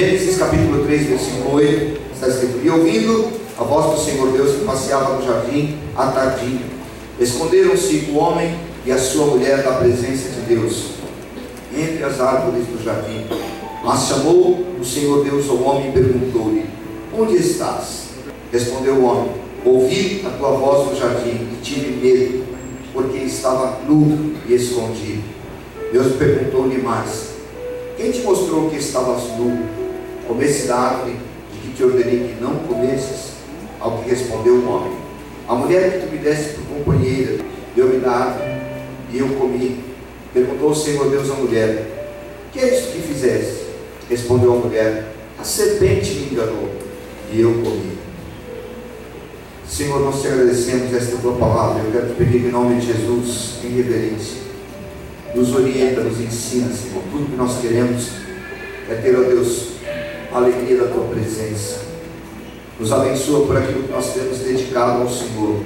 Gênesis capítulo 3, versículo 8, está escrito: E ouvindo a voz do Senhor Deus que passeava no jardim à tardinha, esconderam-se o homem e a sua mulher da presença de Deus, entre as árvores do jardim. Mas chamou o Senhor Deus ao homem e perguntou-lhe: Onde estás? Respondeu o homem: Ouvi a tua voz no jardim e tive medo, porque estava nu e escondido. Deus perguntou-lhe mais: Quem te mostrou que estavas nu? Comesse da árvore de que te ordenei que não comesses? Ao que respondeu o homem: A mulher que tu me deste por companheira deu-me da árvore e eu comi. Perguntou o Senhor Deus à mulher: Que é isso que fizeste? Respondeu a mulher: A serpente me enganou e eu comi. Senhor, nós te agradecemos esta tua palavra. Eu quero te pedir em nome de Jesus, em reverência. Nos orienta, nos ensina, Senhor. Tudo que nós queremos é ter, ó Deus, a alegria da tua presença. Nos abençoa por aquilo que nós temos dedicado ao Senhor.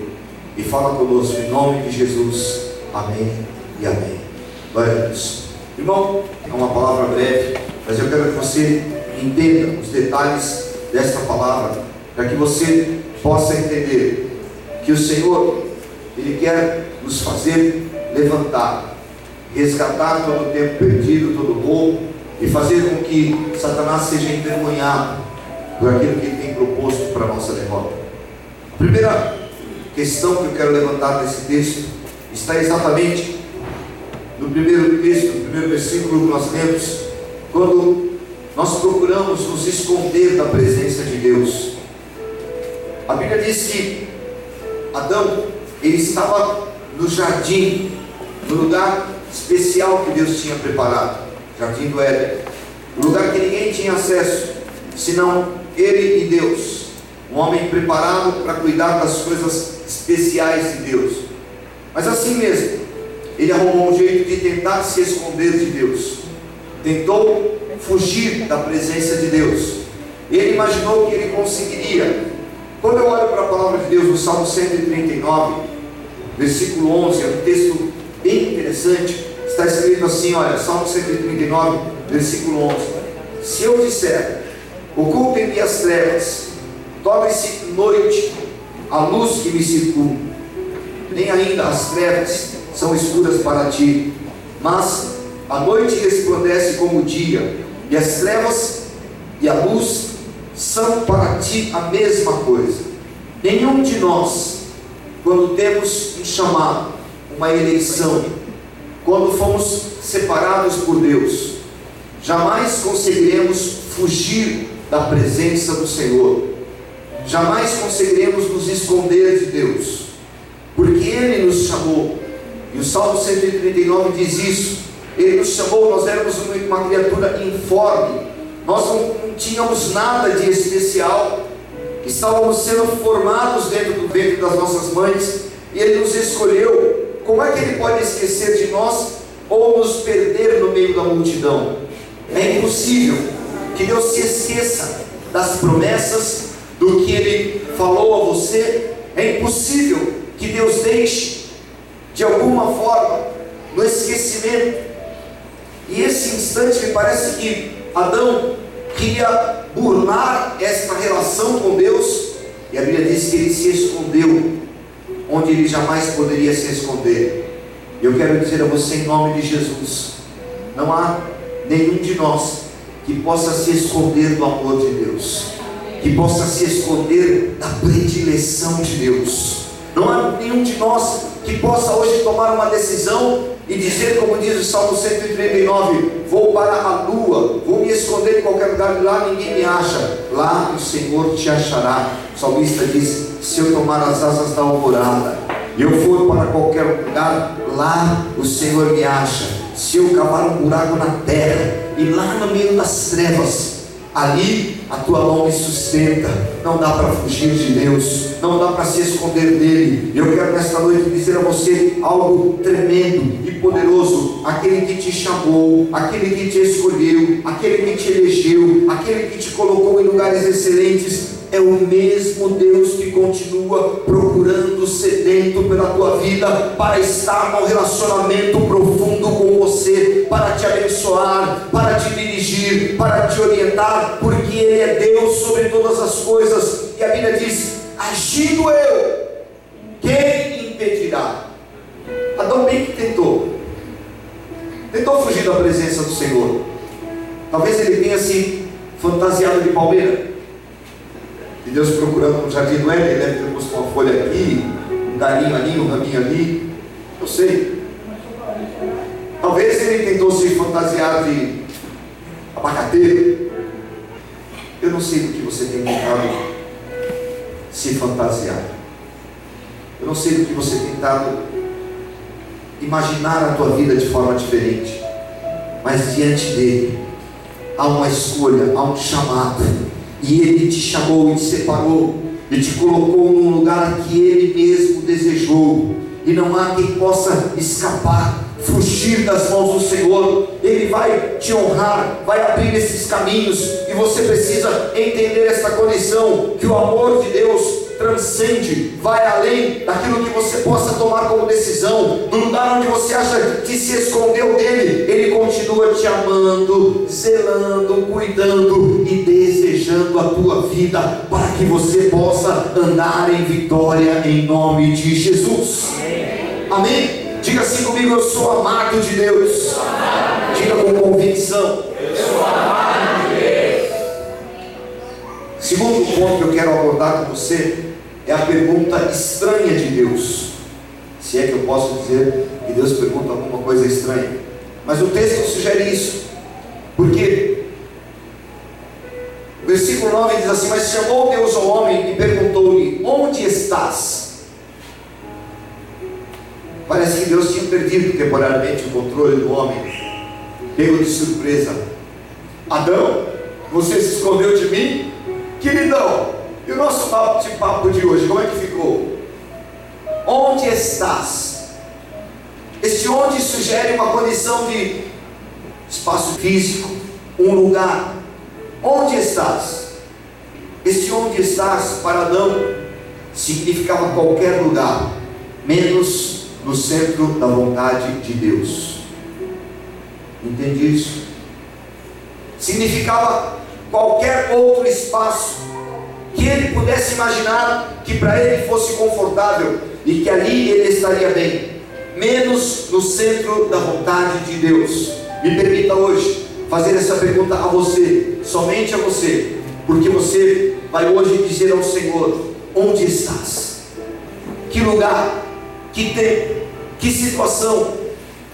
E fala conosco em nome de Jesus. Amém e amém. Glória a Deus. Irmão, é uma palavra breve, mas eu quero que você entenda os detalhes desta palavra, para que você possa entender que o Senhor, Ele quer nos fazer levantar, resgatar todo o tempo perdido, todo o roubo, e fazer com que Satanás seja envergonhado por aquilo que ele tem proposto para a nossa derrota. A primeira questão que eu quero levantar nesse texto está exatamente no primeiro texto, no primeiro versículo que nós lemos, quando nós procuramos nos esconder da presença de Deus. A Bíblia diz que Adão, ele estava no jardim, no lugar especial que Deus tinha preparado, jardim do Éden, um lugar que ninguém tinha acesso, senão ele e Deus, um homem preparado para cuidar das coisas especiais de Deus. Mas assim mesmo, ele arrumou um jeito de tentar se esconder de Deus, tentou fugir da presença de Deus. Ele imaginou que ele conseguiria quando eu olho para a palavra de Deus no Salmo 139, versículo 11, é um texto bem interessante. Está escrito assim: olha, Salmo 139, versículo 11: Se eu disser, ocultem-me as trevas, torne-se noite a luz que me circunda, nem ainda as trevas são escuras para ti, mas a noite resplandece como o dia, e as trevas e a luz são para ti a mesma coisa. Nenhum de nós, quando temos um chamado, uma eleição, quando fomos separados por Deus, jamais conseguiremos fugir da presença do Senhor, jamais conseguiremos nos esconder de Deus, porque Ele nos chamou, e o Salmo 139 diz isso: Ele nos chamou, nós éramos uma criatura informe, nós não tínhamos nada de especial, estávamos sendo formados dentro do ventre das nossas mães, e Ele nos escolheu. Como é que Ele pode esquecer de nós ou nos perder no meio da multidão? É impossível que Deus se esqueça das promessas, do que Ele falou a você. É impossível que Deus deixe, de alguma forma, no esquecimento. E esse instante me parece que Adão queria burlar esta relação com Deus, e a Bíblia diz que ele se escondeu onde ele jamais poderia se esconder. Eu quero dizer a você em nome de Jesus: não há nenhum de nós que possa se esconder do amor de Deus, que possa se esconder da predileção de Deus. Não há nenhum de nós que possa hoje tomar uma decisão e dizer, como diz o Salmo 139: Vou para a lua, vou me esconder em qualquer lugar, lá ninguém me acha, lá o Senhor te achará. O salmista diz: Se eu tomar as asas da alvorada, eu for para qualquer lugar, lá o Senhor me acha. Se eu cavar um buraco na terra, e lá no meio das trevas, ali a tua mão me sustenta. Não dá para fugir de Deus, não dá para se esconder dele. Eu quero nesta noite dizer a você algo tremendo e poderoso. Aquele que te chamou, aquele que te escolheu, aquele que te elegeu, aquele que te colocou em lugares excelentes, é o mesmo Deus que continua procurando sedento pela tua vida para estar num relacionamento profundo com você para te abençoar, para te dirigir, para te orientar, porque Ele é Deus sobre todas as coisas. E a Bíblia diz: agindo eu, quem impedirá? Adão bem que tentou, tentou fugir da presença do Senhor. Talvez ele tenha se fantasiado de palmeira. Deus procurando no jardim do Éden, deve ter posto uma folha aqui, um galinho ali, um raminho ali. Eu sei. Talvez ele tentou se fantasiar de abacateiro. Eu não sei do que você tem tentado se fantasiar. Eu não sei do que você tem tentado imaginar a tua vida de forma diferente. Mas diante dele há uma escolha, há um chamado. E ele te chamou e te separou. E te colocou num lugar que ele mesmo desejou. E não há quem possa escapar fugir das mãos do Senhor, Ele vai te honrar, vai abrir esses caminhos, e você precisa entender essa condição: que o amor de Deus transcende, vai além daquilo que você possa tomar como decisão, do lugar onde você acha que se escondeu dele, ele continua te amando, zelando, cuidando e desejando a tua vida para que você possa andar em vitória em nome de Jesus. Amém? Diga assim comigo: Eu sou amado de Deus. Diga com convicção: Eu sou amado. Segundo ponto que eu quero abordar com você é a pergunta estranha de Deus. Se é que eu posso dizer que Deus pergunta alguma coisa estranha. Mas o texto sugere isso. Porque o versículo 9 diz assim: Mas chamou Deus ao homem e perguntou-lhe: Onde estás? Parece que Deus tinha perdido temporariamente o controle do homem. Pego de surpresa. Adão, você se escondeu de mim? Queridão, e o nosso papo de hoje, como é que ficou? Onde estás? Este onde sugere uma condição de espaço físico, um lugar. Onde estás? Este onde estás para Adão significava qualquer lugar, menos no centro da vontade de Deus. Entende isso? Significava qualquer outro espaço que ele pudesse imaginar que para ele fosse confortável e que ali ele estaria bem, menos no centro da vontade de Deus. Me permita hoje fazer essa pergunta a você, somente a você, porque você vai hoje dizer ao Senhor: onde estás? Que lugar que tem, que situação,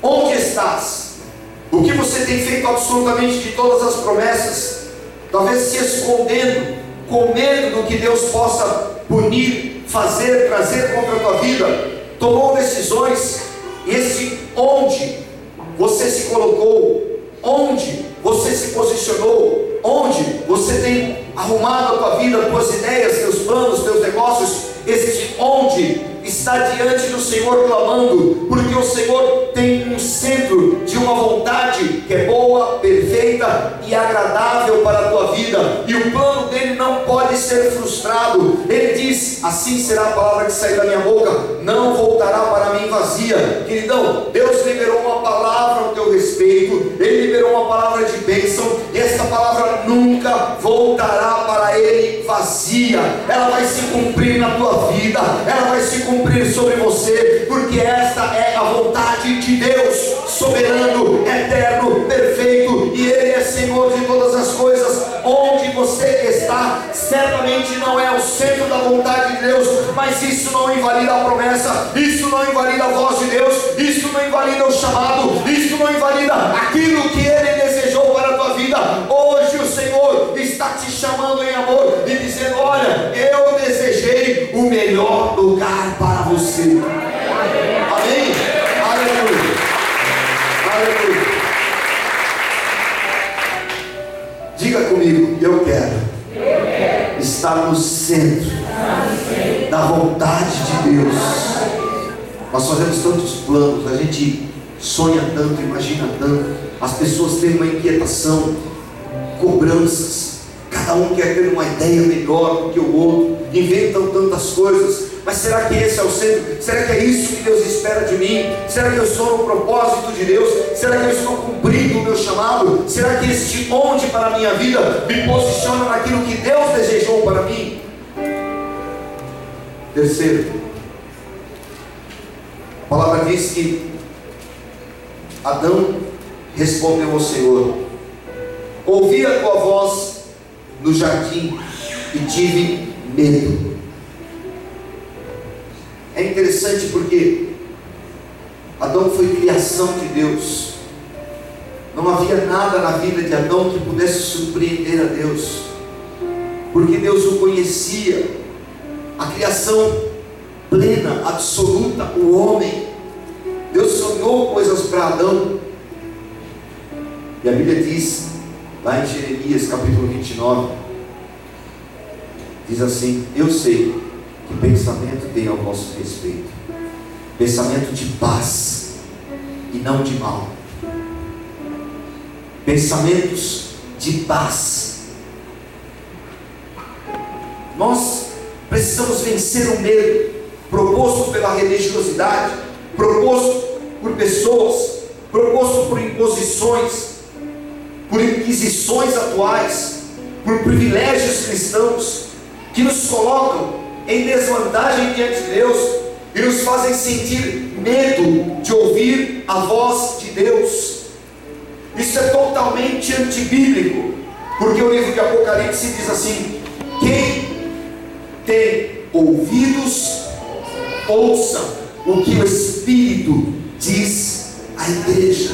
onde estás, o que você tem feito absolutamente de todas as promessas, talvez se escondendo, com medo do que Deus possa punir, fazer, trazer contra a tua vida, tomou decisões, esse onde você se colocou, onde você se posicionou, onde você tem arrumado a tua vida, as tuas ideias, teus planos, teus negócios, esse onde está diante do Senhor clamando, porque o Senhor tem um centro de uma vontade que é boa, perfeita e agradável o plano dele não pode ser frustrado. Ele diz: Assim será a palavra que sair da minha boca, não voltará para mim vazia. Queridão, Deus liberou uma palavra ao teu respeito, Ele liberou uma palavra de bênção, e essa palavra nunca voltará para Ele vazia, ela vai se cumprir na tua vida, ela vai se cumprir sobre você, porque esta é a vontade de Deus, soberano, eterno, perfeito, e Ele é Senhor de todas as coisas. Onde você está, certamente não é o centro da vontade de Deus, mas isso não invalida a promessa, isso não invalida a voz de Deus, isso não invalida o chamado, isso não invalida aquilo que Ele desejou para a tua vida. Hoje o Senhor está te chamando em amor e dizendo: Olha, eu desejei o melhor lugar para você. Amém? Aleluia. Aleluia. Diga comigo, eu estar no centro da vontade de Deus. Nós fazemos tantos planos, a gente sonha tanto, imagina tanto. As pessoas têm uma inquietação, cobranças, cada um quer ter uma ideia melhor do que o outro, inventam tantas coisas. Mas será que esse é o centro? Será que é isso que Deus espera de mim? Será que eu estou no propósito de Deus? Será que eu estou cumprindo o meu chamado? Será que este onde para a minha vida me posiciona naquilo que Deus desejou para mim? Terceiro, a palavra diz que Adão respondeu ao Senhor: Ouvi a tua voz no jardim e tive medo. É interessante porque Adão foi criação de Deus. Não havia nada na vida de Adão que pudesse surpreender a Deus, porque Deus o conhecia. A criação plena, absoluta, o homem. Deus sonhou coisas para Adão. E a Bíblia diz, lá em Jeremias capítulo 29, diz assim: Eu sei que pensamento tem ao vosso respeito, pensamento de paz e não de mal, pensamentos de paz. Nós precisamos vencer o medo proposto pela religiosidade, proposto por pessoas, proposto por imposições, por inquisições atuais, por privilégios cristãos que nos colocam em desvantagem diante de Deus e nos fazem sentir medo de ouvir a voz de Deus. Isso é totalmente antibíblico, porque o livro de Apocalipse diz assim: quem tem ouvidos, ouça o que o Espírito diz à igreja.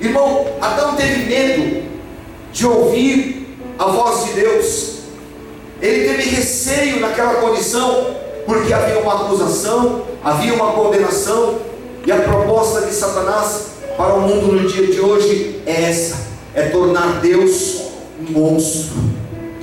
Irmão, Adão teve medo de ouvir a voz de Deus. Ele teve receio naquela condição, porque havia uma acusação, havia uma condenação, e a proposta de Satanás para o mundo no dia de hoje é essa: é tornar Deus um monstro,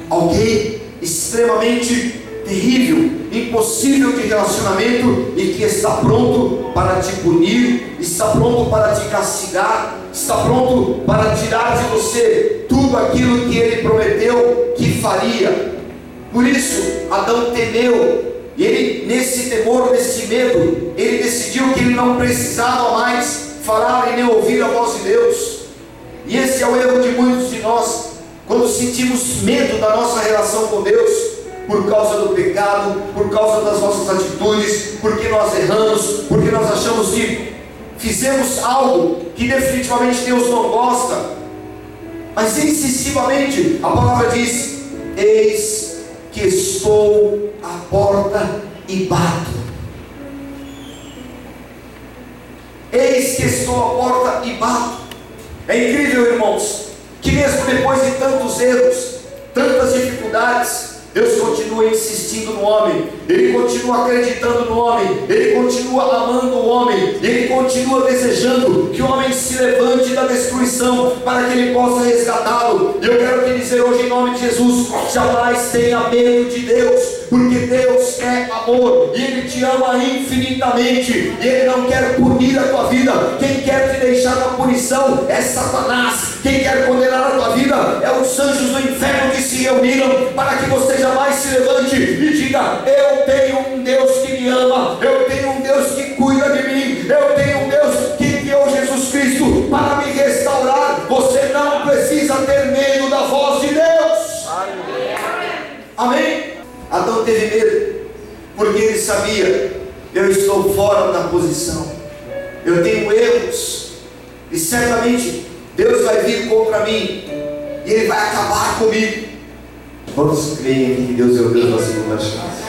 alguém extremamente terrível, impossível de relacionamento e que está pronto para te punir, está pronto para te castigar, está pronto para tirar de você tudo aquilo que ele prometeu que faria. Por isso, Adão temeu, e ele, nesse temor, nesse medo, ele decidiu que ele não precisava mais falar e nem ouvir a voz de Deus. E esse é o erro de muitos de nós, quando sentimos medo da nossa relação com Deus, por causa do pecado, por causa das nossas atitudes, porque nós erramos, porque nós achamos que fizemos algo que definitivamente Deus não gosta. Mas insistivamente a palavra diz: Eis que estou à porta e bato. Eis que estou à porta e bato. É incrível, irmãos, que mesmo depois de tantos erros, tantas dificuldades, Deus continua insistindo no homem, Ele continua acreditando no homem, Ele continua amando o homem, Ele continua desejando que o homem se levante da destruição para que Ele possa resgatá-lo. E eu quero te dizer hoje, em nome de Jesus: jamais tenha medo de Deus, porque Deus é amor e Ele te ama infinitamente, e Ele não quer punir a tua vida. Quem quer te deixar na punição é Satanás, quem quer condenar a tua vida é os anjos do inferno que se reuniram para que você jamais se levante e diga: Eu tenho um Deus que me ama, eu tenho um Deus que cuida de mim, eu tenho um Deus que enviou Jesus Cristo para me restaurar. Você não precisa ter medo da voz de Deus. Amém? Adão teve medo, porque ele sabia: eu estou fora da posição, eu tenho erros, e certamente Deus vai vir contra mim, e Ele vai acabar comigo. Creem aqui que Deus é o Deus da segunda chance?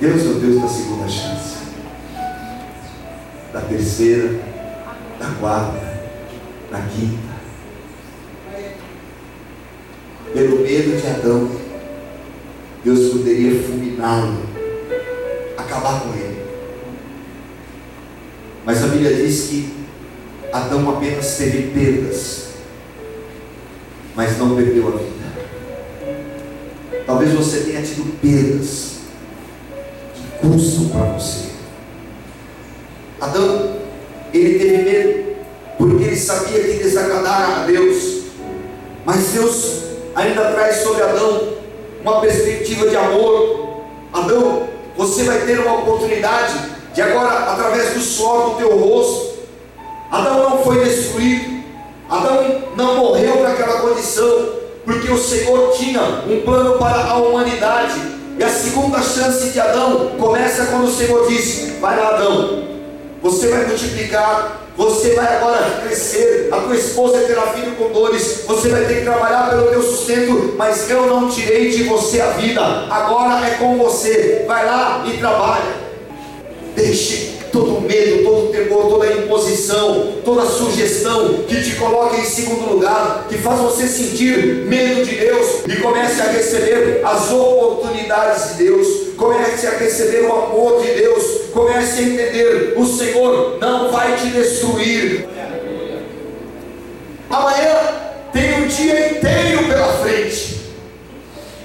Deus é o Deus da segunda chance, da terceira, da quarta, da quinta. Pelo medo de Adão, Deus poderia fulminá-lo, acabar com ele. Mas a Bíblia diz que Adão apenas teve perdas, mas não perdeu a vida. Talvez você tenha tido perdas que custam para você. Adão, ele teve medo, porque ele sabia que desagradara a Deus, mas Deus ainda traz sobre Adão uma perspectiva de amor. Adão, você vai ter uma oportunidade de agora, através do suor do teu rosto, Adão não foi destruído, Adão não morreu naquela condição, porque o Senhor tinha um plano para a humanidade. E a segunda chance de Adão começa quando o Senhor disse: Vai lá, Adão, você vai multiplicar, você vai agora crescer, a tua esposa terá filho com dores, você vai ter que trabalhar pelo teu sustento, mas eu não tirei de você a vida, agora é com você, vai lá e trabalha. Deixe todo medo, todo temor, toda imposição, toda sugestão que te coloca em segundo lugar, que faz você sentir medo de Deus e comece a receber as oportunidades de Deus, comece a receber o amor de Deus, comece a entender: o Senhor não vai te destruir. Amanhã tem um dia inteiro pela frente,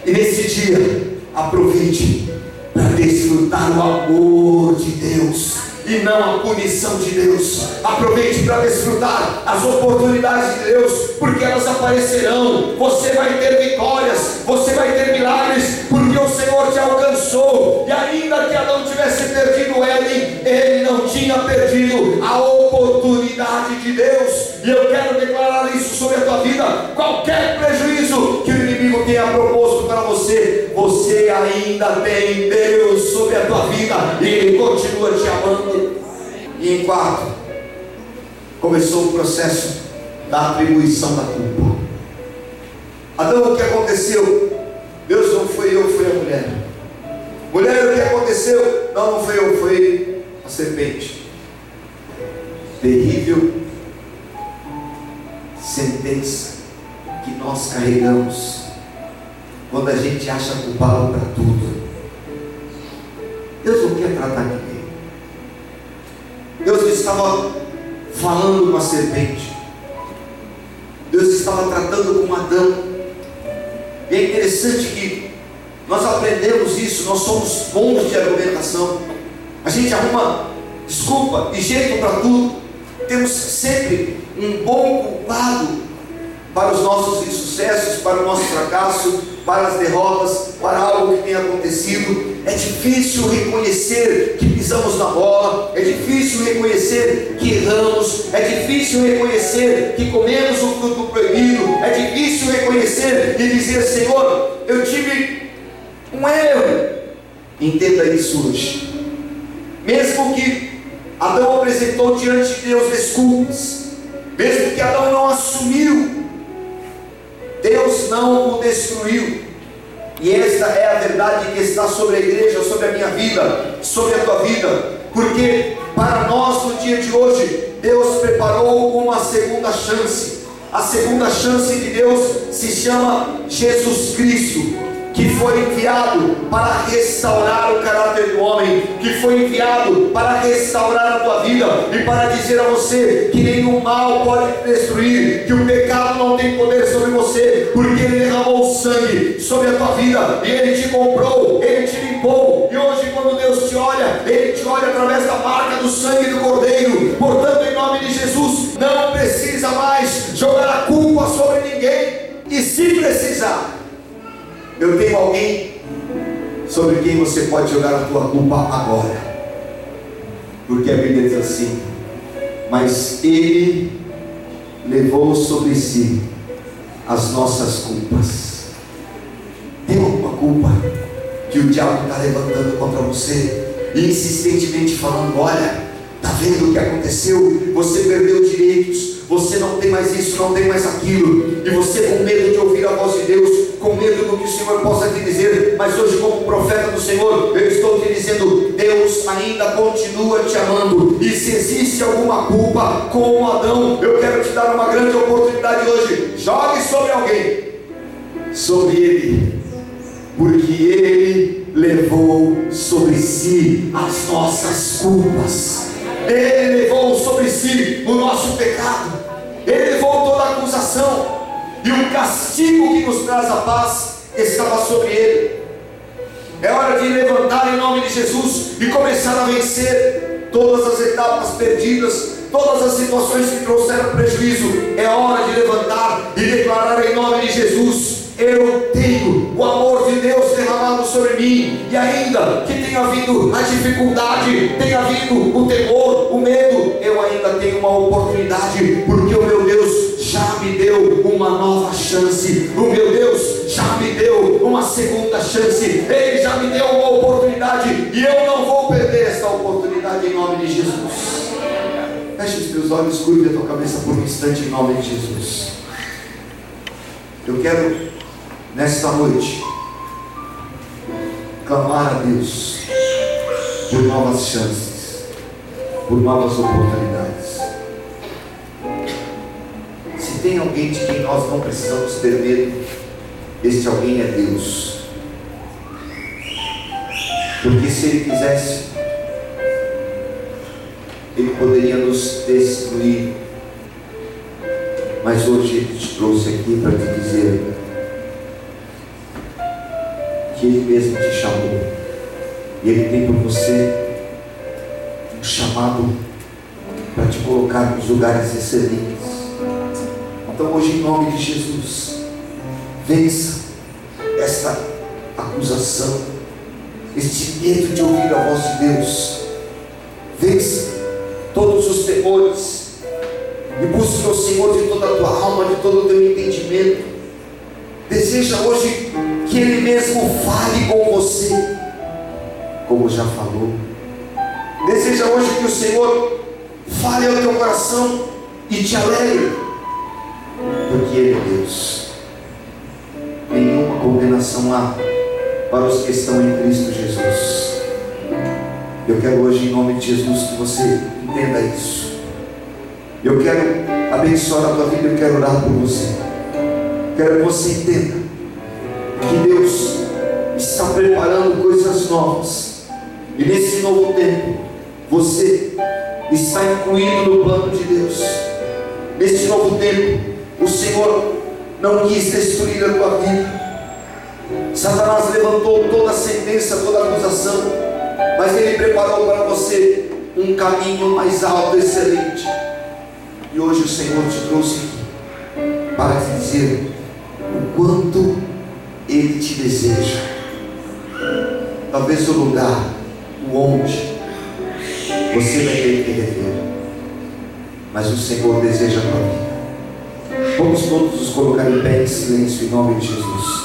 e nesse dia, aproveite para desfrutar o amor de Deus e não a punição de Deus. Aproveite para desfrutar as oportunidades de Deus, porque elas aparecerão. Você vai ter vitórias, você vai ter milagres, porque o Senhor te alcançou. E ainda que Adão tivesse perdido Éden, ele não tinha perdido a oportunidade de Deus. E eu quero declarar isso sobre a tua vida. Qualquer prejuízo ainda tem Deus sobre a tua vida e Ele continua te amando. E em quarto, começou o processo da atribuição da culpa. Adão, o que aconteceu? Deus não foi eu, foi a mulher. Mulher, o que aconteceu? Não, não foi eu, foi a serpente. Terrível sentença que nós carregamos quando a gente acha culpado para tudo. Deus não quer tratar ninguém. Deus estava falando com a serpente. Deus estava tratando com Adão. E é interessante que nós aprendemos isso, nós somos bons de argumentação. A gente arruma desculpa e jeito para tudo. Temos sempre um bom culpado para os nossos insucessos, para o nosso fracasso, para as derrotas, para algo que tem acontecido. É difícil reconhecer que pisamos na bola, é difícil reconhecer que erramos, é difícil reconhecer que comemos o fruto proibido, é difícil reconhecer e dizer: Senhor, eu tive um erro. Entenda isso hoje. Mesmo que Adão apresentou diante de Deus desculpas, mesmo que Adão não assumiu, Deus não o destruiu. E esta é a verdade que está sobre a igreja, sobre a minha vida, sobre a tua vida. Porque para nós no dia de hoje, Deus preparou uma segunda chance. A segunda chance de Deus se chama Jesus Cristo que foi enviado para restaurar o caráter do homem, que foi enviado para restaurar a tua vida e para dizer a você que nenhum mal pode te destruir, que o pecado não tem poder sobre você, porque ele derramou sangue sobre a tua vida e ele te comprou, ele te limpou. E hoje, quando Deus te olha, ele te olha através da marca do sangue do Cordeiro. Portanto, em nome de Jesus, não precisa mais jogar a culpa sobre ninguém. E se precisar, eu tenho alguém sobre quem você pode jogar a tua culpa agora. Porque a Bíblia diz assim: Mas Ele levou sobre si as nossas culpas. Tem alguma culpa que o diabo está levantando contra você? E insistentemente falando: Olha, está vendo o que aconteceu? Você perdeu direitos, você não tem mais isso, não tem mais aquilo, e você com medo de ouvir a voz de Deus, com medo do que o Senhor possa te dizer, mas hoje, como profeta do Senhor, eu estou te dizendo: Deus ainda continua te amando, e se existe alguma culpa com Adão, eu quero te dar uma grande oportunidade hoje. Jogue sobre alguém, sobre ele, porque ele levou sobre si as nossas culpas. Ele levou sobre si o nosso pecado, Ele levou toda a acusação, e o castigo que nos traz a paz estava sobre ele. É hora de levantar em nome de Jesus e começar a vencer todas as etapas perdidas, todas as situações que trouxeram prejuízo. É hora de levantar e declarar em nome de Jesus: eu tenho o amor de Deus derramado sobre mim, e ainda que tenha havido a dificuldade, tenha havido o temor, o medo, eu ainda tenho uma oportunidade, porque o meu Deus já me deu uma nova chance, o meu Deus já me deu uma segunda chance, Ele já me deu uma oportunidade, e eu não vou perder essa oportunidade em nome de Jesus. Feche os teus olhos, curve a tua cabeça por um instante em nome de Jesus. Eu quero nesta noite, clamar a Deus por novas chances, por novas oportunidades. Se tem alguém de quem nós não precisamos ter medo, este alguém é Deus. Porque se Ele quisesse, Ele poderia nos destruir. Mas hoje Ele te trouxe aqui para te dizer que Ele mesmo te chamou. E Ele tem por você um chamado para te colocar nos lugares excelentes. Então hoje em nome de Jesus, vença esta acusação, este medo de ouvir a voz de Deus. Vença todos os temores e busque o Senhor de toda a tua alma, de todo o teu entendimento. Deseja hoje que Ele mesmo fale com você, como já falou. Deseja hoje que o Senhor fale ao teu coração e te alegre, porque Ele é Deus. Nenhuma condenação há para os que estão em Cristo Jesus. Eu quero hoje, em nome de Jesus, que você entenda isso. Eu quero abençoar a tua vida, eu quero orar por você. Quero que você entenda que Deus está preparando coisas novas. E nesse novo tempo, você está incluído no plano de Deus. Nesse novo tempo, o Senhor não quis destruir a tua vida. Satanás levantou toda a sentença, toda a acusação, mas ele preparou para você um caminho mais alto, excelente. E hoje o Senhor te trouxe aqui para te dizer o quanto Ele te deseja. Talvez o lugar, o onde, você vai ter que rever. Mas o Senhor deseja a tua vida. Vamos todos nos colocar em pé em silêncio em nome de Jesus.